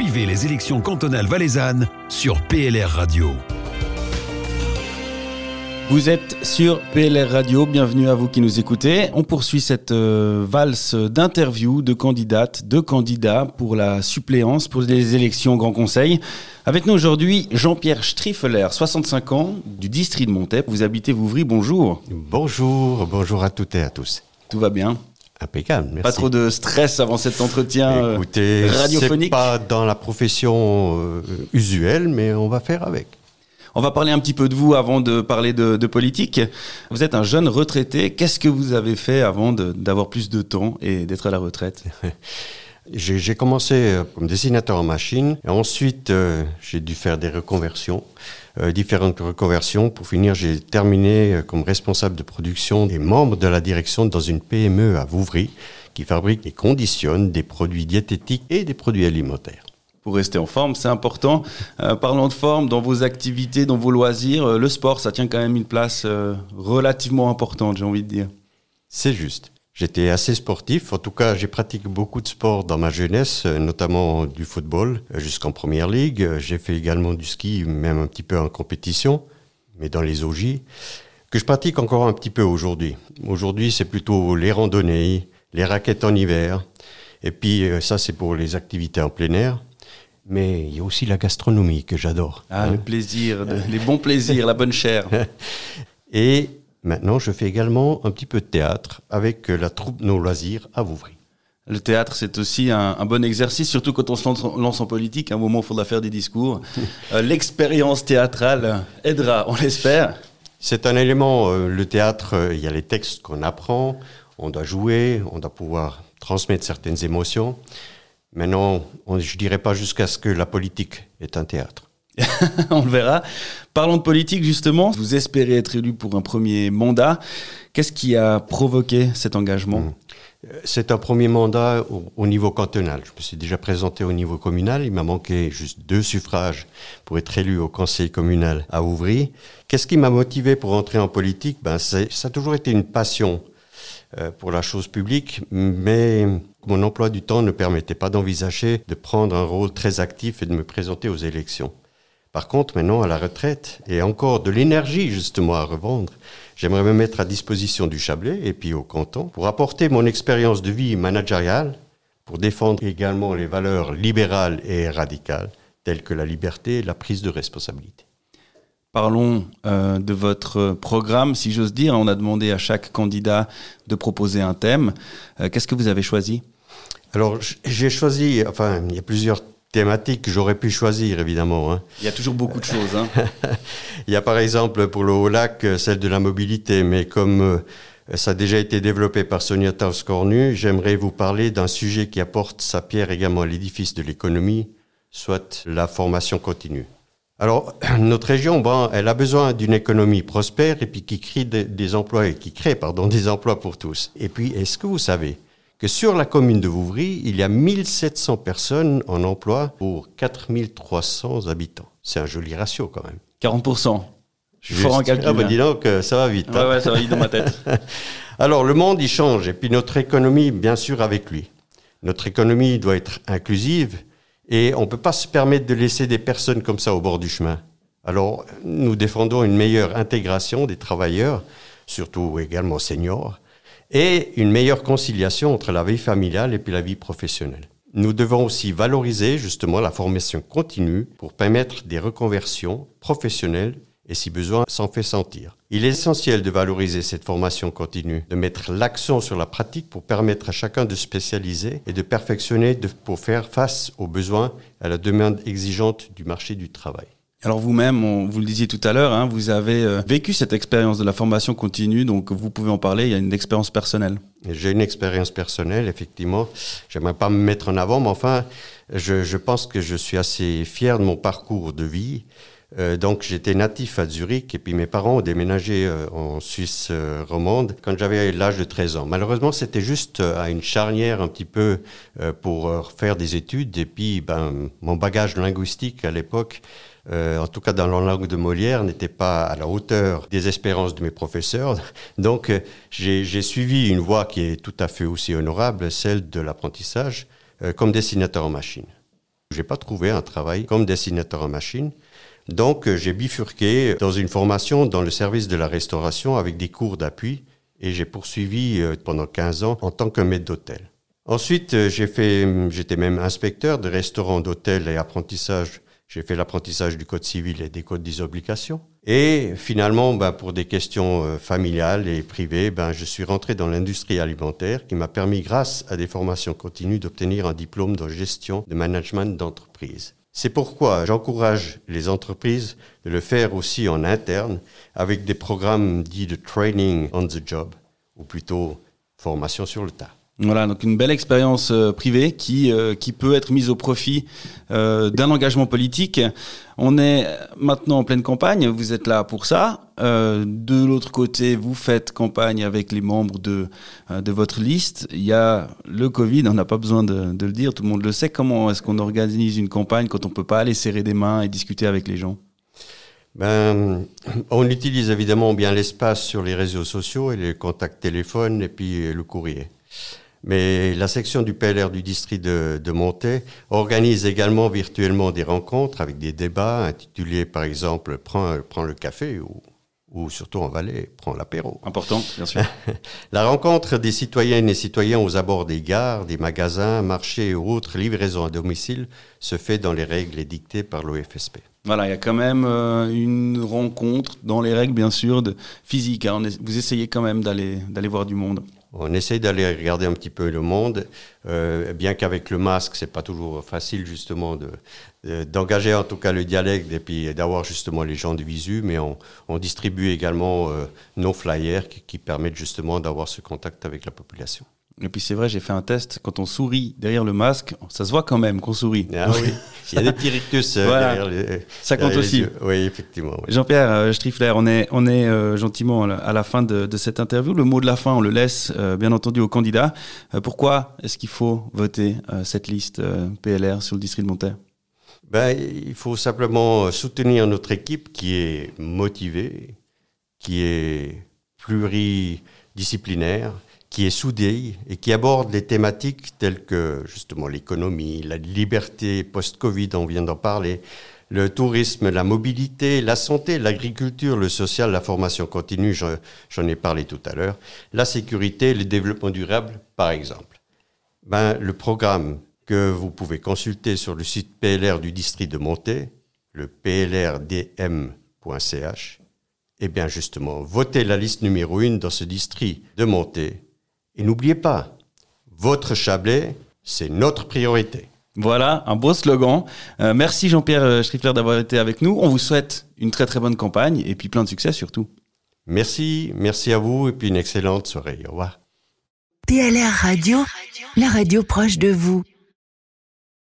Suivez les élections cantonales valaisannes sur PLR Radio. Vous êtes sur PLR Radio, bienvenue à vous qui nous écoutez. On poursuit cette euh, valse d'interviews de candidates, de candidats pour la suppléance pour les élections au Grand Conseil. Avec nous aujourd'hui Jean-Pierre Striffeler, 65 ans, du district de Montep. Vous habitez Vouvry, bonjour. Bonjour, bonjour à toutes et à tous. Tout va bien? Impeccable, merci. Pas trop de stress avant cet entretien euh, Écoutez, radiophonique c'est pas dans la profession euh, usuelle, mais on va faire avec. On va parler un petit peu de vous avant de parler de, de politique. Vous êtes un jeune retraité. Qu'est-ce que vous avez fait avant d'avoir plus de temps et d'être à la retraite? J'ai commencé euh, comme dessinateur en machine, et ensuite euh, j'ai dû faire des reconversions, euh, différentes reconversions. Pour finir, j'ai terminé euh, comme responsable de production et membre de la direction dans une PME à Vouvry qui fabrique et conditionne des produits diététiques et des produits alimentaires. Pour rester en forme, c'est important. Parlons de forme, dans vos activités, dans vos loisirs, le sport, ça tient quand même une place relativement importante, j'ai envie de dire. C'est juste. J'étais assez sportif. En tout cas, j'ai pratiqué beaucoup de sport dans ma jeunesse, euh, notamment du football euh, jusqu'en première ligue. Euh, J'ai fait également du ski, même un petit peu en compétition, mais dans les OJ, que je pratique encore un petit peu aujourd'hui. Aujourd'hui, c'est plutôt les randonnées, les raquettes en hiver. Et puis, ça, c'est pour les activités en plein air. Mais il y a aussi la gastronomie que j'adore. Ah, hein. le plaisir, de- les bons plaisirs, la bonne chair. Et maintenant, je fais également un petit peu de théâtre avec euh, la troupe Nos Loisirs à Vouvry. Le théâtre, c'est aussi un, un bon exercice, surtout quand on se lance, lance en politique. À un moment, il faudra faire des discours. Euh, L'expérience théâtrale aidera, on l'espère. C'est un élément, euh, le théâtre, euh, il y a les textes qu'on apprend, on doit jouer, on doit pouvoir transmettre certaines émotions. Maintenant, on, je dirais pas jusqu'à ce que la politique est un théâtre. on le verra. Parlons de politique, justement. Vous espérez être élu pour un premier mandat. Qu'est-ce qui a provoqué cet engagement Euh, C'est un premier mandat au, au niveau cantonal. Je me suis déjà présenté au niveau communal. Il m'a manqué juste deux suffrages pour être élu au conseil communal à Ouvry. Qu'est-ce qui m'a motivé pour entrer en politique? Ben, Ça a toujours été une passion euh, pour la chose publique, mais mon emploi du temps ne permettait pas d'envisager de prendre un rôle très actif et de me présenter aux élections. Par contre, maintenant, à la retraite, et encore de l'énergie justement à revendre, j'aimerais me mettre à disposition du Chablais et puis au canton pour apporter mon expérience de vie managériale, pour défendre également les valeurs libérales et radicales, telles que la liberté et la prise de responsabilité. Parlons euh, de votre programme, si j'ose dire. On a demandé à chaque candidat de proposer un thème. Euh, Qu'est-ce que vous avez choisi? Alors, j'ai choisi, enfin, il y a plusieurs thématiques que j'aurais pu choisir, évidemment. hein. Il y a toujours beaucoup de choses. Hein. Il y a par exemple pour le Haut-Lac euh, celle de la mobilité, mais comme euh, ça a déjà été développé par Sonia Taus-Cornu, j'aimerais vous parler d'un sujet qui apporte sa pierre également à l'édifice de l'économie, soit la formation continue. Alors, notre région, bon, elle a besoin d'une économie prospère et puis qui crée des, des emplois, et qui crée, pardon, des emplois pour tous. Et puis, est-ce que vous savez que sur la commune de Vouvry, il y a 1700 personnes en emploi pour 4300 habitants C'est un joli ratio quand même. 40%. Je suis fort en calcul. Ah bah hein. dis donc, euh, ça va vite. Ouais, hein. ouais, ça va vite dans ma tête. Alors le monde, il change, et puis notre économie, bien sûr, avec lui. Notre économie doit être inclusive, et on ne peut pas se permettre de laisser des personnes comme ça au bord du chemin. Alors nous défendons une meilleure intégration des travailleurs, surtout également seniors, et une meilleure conciliation entre la vie familiale et puis la vie professionnelle. Nous devons aussi valoriser justement la formation continue pour permettre des reconversions professionnelles et si besoin s'en fait sentir. Il est essentiel de valoriser cette formation continue, de mettre l'accent sur la pratique pour permettre à chacun de spécialiser et de perfectionner pour faire face aux besoins et à la demande exigeante du marché du travail. Alors vous-même, vous le disiez tout à l'heure, hein, vous avez euh, vécu cette expérience de la formation continue, donc vous pouvez en parler, il y a une expérience personnelle. J'ai une expérience personnelle, effectivement. J'aimerais pas me mettre en avant, mais enfin, je, je pense que je suis assez fier de mon parcours de vie. Euh, donc, j'étais natif à Zurich et puis mes parents ont déménagé euh, en Suisse euh, romande quand j'avais l'âge de 13 ans. Malheureusement, c'était juste euh, à une charnière un petit peu euh, pour faire des études et puis ben, mon bagage linguistique à l'époque euh, en tout cas dans la langue de Molière, n'était pas à la hauteur des espérances de mes professeurs. Donc euh, j'ai suivi une voie qui est tout à fait aussi honorable, celle de l'apprentissage euh, comme dessinateur en machine. J'ai pas trouvé un travail comme dessinateur en machine. Donc, j'ai bifurqué dans une formation dans le service de la restauration avec des cours d'appui et j'ai poursuivi pendant 15 ans en tant que maître d'hôtel. Ensuite, j'ai fait, j'étais même inspecteur de restaurants, d'hôtels et apprentissage. J'ai fait l'apprentissage du code civil et des codes des obligations. Et finalement, ben, pour des questions familiales et privées, ben, je suis rentré dans l'industrie alimentaire qui m'a permis, grâce à des formations continues, d'obtenir un diplôme de gestion de management d'entreprise. C'est pourquoi j'encourage les entreprises de le faire aussi en interne avec des programmes dits de training on the job, ou plutôt formation sur le tas. Voilà, donc une belle expérience euh, privée qui, euh, qui peut être mise au profit euh, d'un engagement politique. On est maintenant en pleine campagne, vous êtes là pour ça. de l'autre côté, vous faites campagne avec les membres de, de votre liste. Il y a le Covid, on n'a pas besoin de, de, le dire, tout le monde le sait. Comment est-ce qu'on organise une campagne quand on ne peut pas aller serrer des mains et discuter avec les gens? Ben, on utilise évidemment bien l'espace sur les réseaux sociaux et les contacts téléphones et puis le courrier. Mais la section du PLR du district de, de organise également virtuellement des rencontres avec des débats intitulés par exemple Prends, prends le café ou, ou surtout en Valais, Prends l'apéro. Important, bien sûr. la rencontre des citoyennes et citoyens aux abords des gares, des magasins, marchés ou autres livraisons à domicile se fait dans les règles édictées par l'OFSP. Voilà, il y a quand même euh, une rencontre dans les règles, bien sûr, de physique. Hein. Vous essayez quand même d'aller voir du monde. On essaye d'aller regarder un petit peu le monde, euh, bien qu'avec le masque, c'est pas toujours facile justement de, d'engager en tout cas le dialecte et puis d'avoir justement les gens de visu, mais on, distribue également euh, nos flyers qui permettent justement d'avoir ce contact avec la population. Et puis c'est vrai, j'ai fait un test. Quand on sourit derrière le masque, ça se voit quand même qu'on sourit. Ah oui, il y a des petits rictus euh, derrière les Ça compte aussi. Oui, effectivement. Jean-Pierre euh, Striffler, on est, on est euh, gentiment à la fin de, cette interview. Le mot de la fin, on le laisse bien entendu aux candidats. pourquoi est-ce qu'il faut voter cette liste PLR sur le district de Monterre ben, Il faut simplement soutenir notre équipe qui est motivée, qui est pluridisciplinaire qui est soudé et qui aborde des thématiques telles que justement l'économie, la liberté post-Covid, on vient d'en parler, le tourisme, la mobilité, la santé, l'agriculture, le social, la formation continue, j'en ai parlé tout à l'heure, la sécurité, le développement durable, par exemple. Ben, le programme que vous pouvez consulter sur le site PLR du district de Monté, le plrdm.ch, eh bien justement, votez la liste numéro une dans ce district de Monté et n'oubliez pas, votre Chablais, c'est notre priorité. Voilà, un beau slogan. Euh, merci Jean-Pierre euh, Schriffler d'avoir été avec nous. On vous souhaite une très très bonne campagne et puis plein de succès surtout. Merci, merci à vous et puis une excellente soirée. Au revoir. PLR Radio, la radio proche de vous.